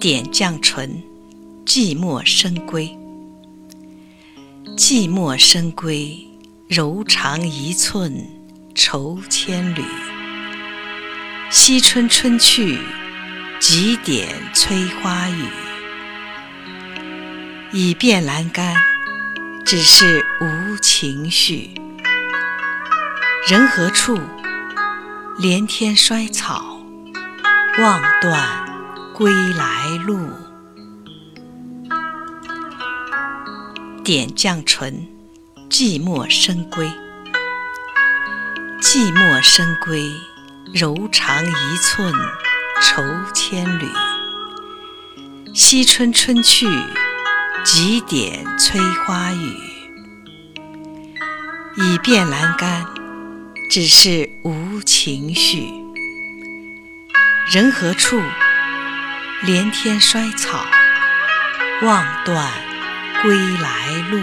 点绛唇，寂寞深闺。寂寞深闺，柔肠一寸，愁千缕。惜春春去，几点催花雨。已变阑干，只是无情绪。人何处？连天衰草，望断归来路。点绛唇，寂寞深闺。寂寞深闺，柔肠一寸，愁千缕。惜春春去，几点催花雨。已变阑干。只是无情绪。人何处？连天衰草，望断归来路。